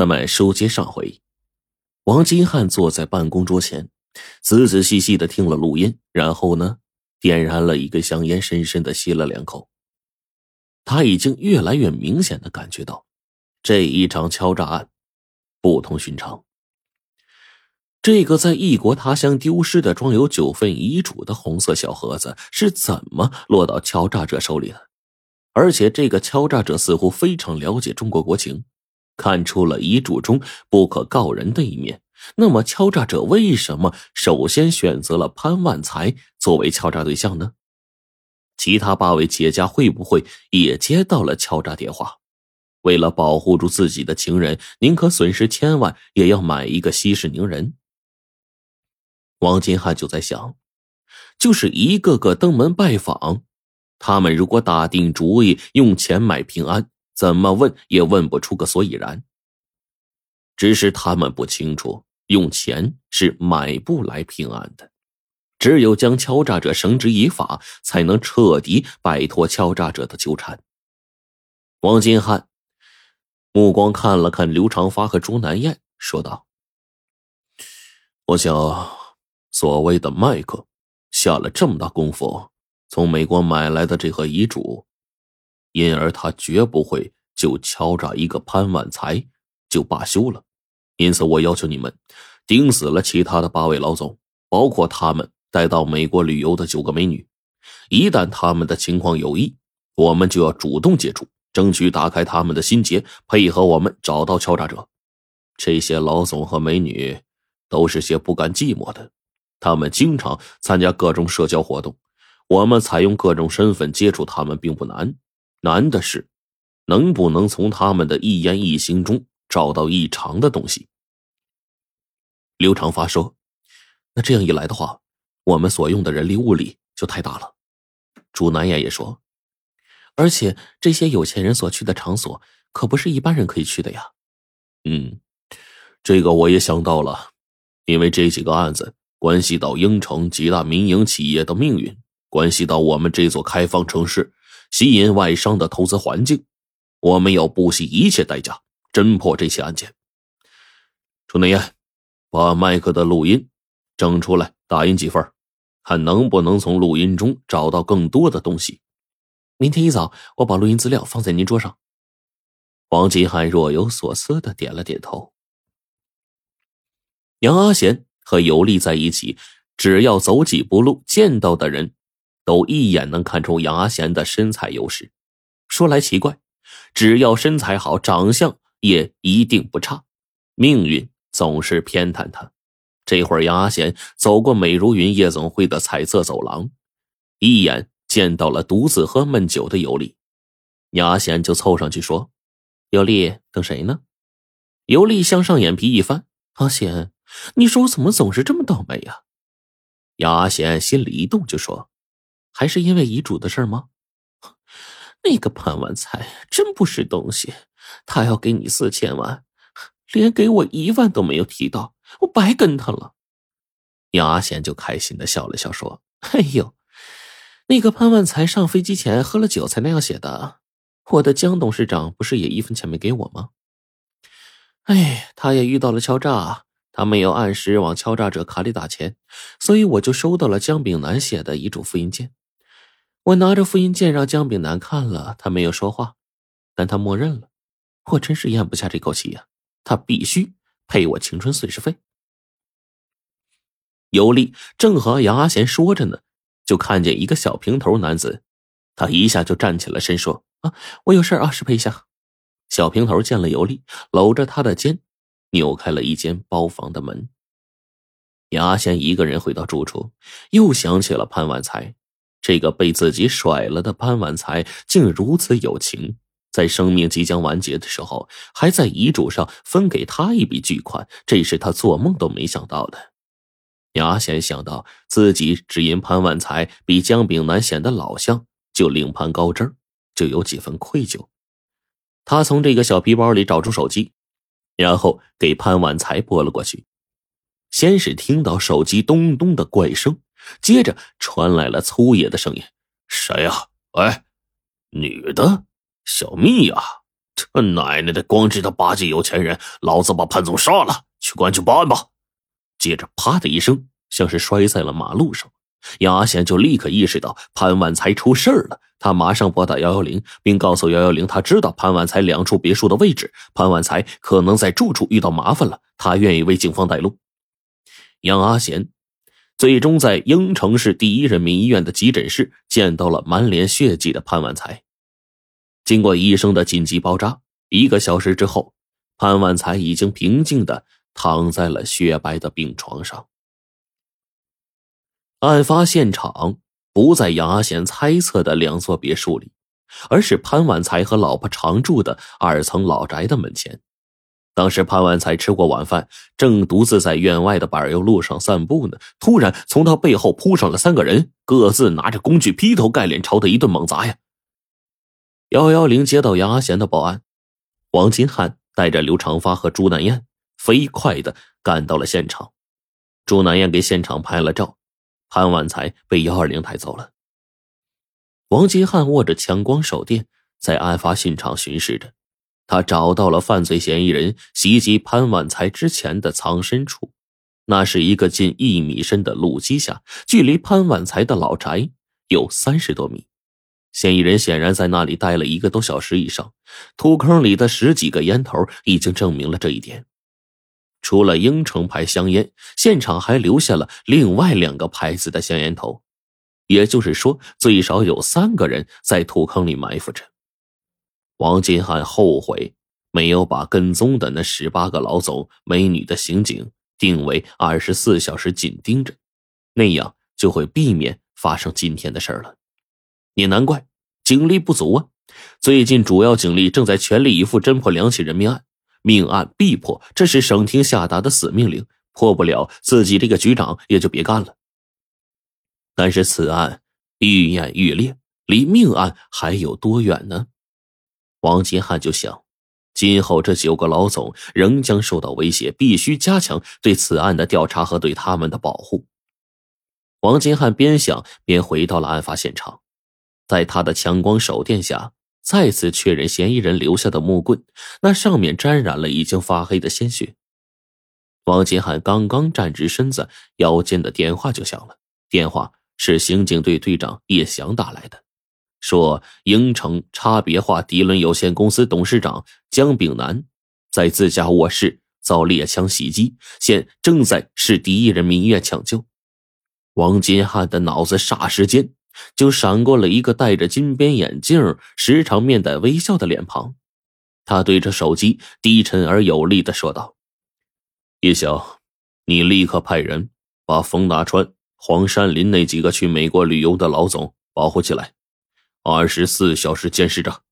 咱们书接上回，王金汉坐在办公桌前，仔仔细细的听了录音，然后呢，点燃了一根香烟，深深的吸了两口。他已经越来越明显的感觉到，这一场敲诈案不同寻常。这个在异国他乡丢失的装有九份遗嘱的红色小盒子是怎么落到敲诈者手里的？而且这个敲诈者似乎非常了解中国国情。看出了遗嘱中不可告人的一面，那么敲诈者为什么首先选择了潘万才作为敲诈对象呢？其他八位企业家会不会也接到了敲诈电话？为了保护住自己的情人，宁可损失千万也要买一个息事宁人？王金汉就在想，就是一个个登门拜访，他们如果打定主意用钱买平安。怎么问也问不出个所以然。只是他们不清楚，用钱是买不来平安的，只有将敲诈者绳之以法，才能彻底摆脱敲诈者的纠缠。王金汉目光看了看刘长发和朱南燕，说道：“我想，所谓的麦克下了这么大功夫，从美国买来的这盒遗嘱。”因而他绝不会就敲诈一个潘万才就罢休了，因此我要求你们盯死了其他的八位老总，包括他们带到美国旅游的九个美女。一旦他们的情况有异，我们就要主动接触，争取打开他们的心结，配合我们找到敲诈者。这些老总和美女都是些不甘寂寞的，他们经常参加各种社交活动，我们采用各种身份接触他们并不难。难的是，能不能从他们的一言一行中找到异常的东西？刘长发说：“那这样一来的话，我们所用的人力物力就太大了。”朱南燕也说：“而且这些有钱人所去的场所，可不是一般人可以去的呀。”嗯，这个我也想到了，因为这几个案子关系到英城几大民营企业的命运，关系到我们这座开放城市。吸引外商的投资环境，我们要不惜一切代价侦破这起案件。楚南燕，把麦克的录音整出来，打印几份，看能不能从录音中找到更多的东西。明天一早，我把录音资料放在您桌上。王金汉若有所思的点了点头。杨阿贤和尤丽在一起，只要走几步路，见到的人。都一眼能看出杨阿贤的身材优势。说来奇怪，只要身材好，长相也一定不差。命运总是偏袒他。这会儿，杨阿贤走过美如云夜总会的彩色走廊，一眼见到了独自喝闷酒的尤丽。杨阿贤就凑上去说：“尤丽，等谁呢？”尤丽向上眼皮一翻：“阿贤，你说我怎么总是这么倒霉呀？”杨阿贤心里一动，就说。还是因为遗嘱的事吗？那个潘万才真不是东西，他要给你四千万，连给我一万都没有提到，我白跟他了。杨阿贤就开心的笑了笑，说：“哎呦，那个潘万才上飞机前喝了酒才那样写的。我的江董事长不是也一分钱没给我吗？哎，他也遇到了敲诈。”他没有按时往敲诈者卡里打钱，所以我就收到了江炳南写的遗嘱复印件。我拿着复印件让姜炳南看了，他没有说话，但他默认了。我真是咽不下这口气呀！他必须赔我青春损失费。尤丽正和杨阿贤说着呢，就看见一个小平头男子，他一下就站起了身，说：“啊，我有事啊，失陪一下。”小平头见了尤丽，搂着他的肩，扭开了一间包房的门。杨阿贤一个人回到住处，又想起了潘万才。这个被自己甩了的潘万才竟如此有情，在生命即将完结的时候，还在遗嘱上分给他一笔巨款，这是他做梦都没想到的。牙贤想到自己只因潘万才比江炳南显得老相，就另攀高枝，就有几分愧疚。他从这个小皮包里找出手机，然后给潘万才拨了过去。先是听到手机咚咚的怪声。接着传来了粗野的声音：“谁呀？哎，女的，小蜜呀，他奶奶的，光知道巴结有钱人，老子把潘总杀了，去公安局报案吧！接着，啪的一声，像是摔在了马路上。杨阿贤就立刻意识到潘万才出事了，他马上拨打幺幺零，并告诉幺幺零，他知道潘万才两处别墅的位置，潘万才可能在住处遇到麻烦了，他愿意为警方带路。杨阿贤最终在应城市第一人民医院的急诊室见到了满脸血迹的潘万才。经过医生的紧急包扎，一个小时之后，潘万才已经平静的躺在了雪白的病床上。案发现场不在杨阿贤猜测的两座别墅里，而是潘万才和老婆常住的二层老宅的门前。当时潘万才吃过晚饭，正独自在院外的柏油路上散步呢。突然，从他背后扑上了三个人，各自拿着工具，劈头盖脸朝他一顿猛砸呀！幺幺零接到杨阿贤的报案，王金汉带着刘长发和朱南燕飞快的赶到了现场。朱南燕给现场拍了照。潘万才被幺二零抬走了。王金汉握着强光手电，在案发现场巡视着。他找到了犯罪嫌疑人袭击潘万才之前的藏身处，那是一个近一米深的路基下，距离潘万才的老宅有三十多米。嫌疑人显然在那里待了一个多小时以上。土坑里的十几个烟头已经证明了这一点。除了英城牌香烟，现场还留下了另外两个牌子的香烟头，也就是说，最少有三个人在土坑里埋伏着。王金汉后悔没有把跟踪的那十八个老总、美女的刑警定为二十四小时紧盯着，那样就会避免发生今天的事了。也难怪警力不足啊！最近主要警力正在全力以赴侦破两起人命案。命案必破，这是省厅下达的死命令，破不了，自己这个局长也就别干了。但是此案愈演愈烈，离命案还有多远呢？王金汉就想，今后这九个老总仍将受到威胁，必须加强对此案的调查和对他们的保护。王金汉边想边回到了案发现场，在他的强光手电下。再次确认嫌疑人留下的木棍，那上面沾染了已经发黑的鲜血。王金汉刚刚站直身子，腰间的电话就响了。电话是刑警队队长叶翔打来的，说应城差别化涤纶有限公司董事长姜炳南在自家卧室遭猎枪袭击，现正在市第一人民医院抢救。王金汉的脑子霎时间。就闪过了一个戴着金边眼镜、时常面带微笑的脸庞，他对着手机低沉而有力的说道：“叶晓，你立刻派人把冯大川、黄山林那几个去美国旅游的老总保护起来，二十四小时监视着。”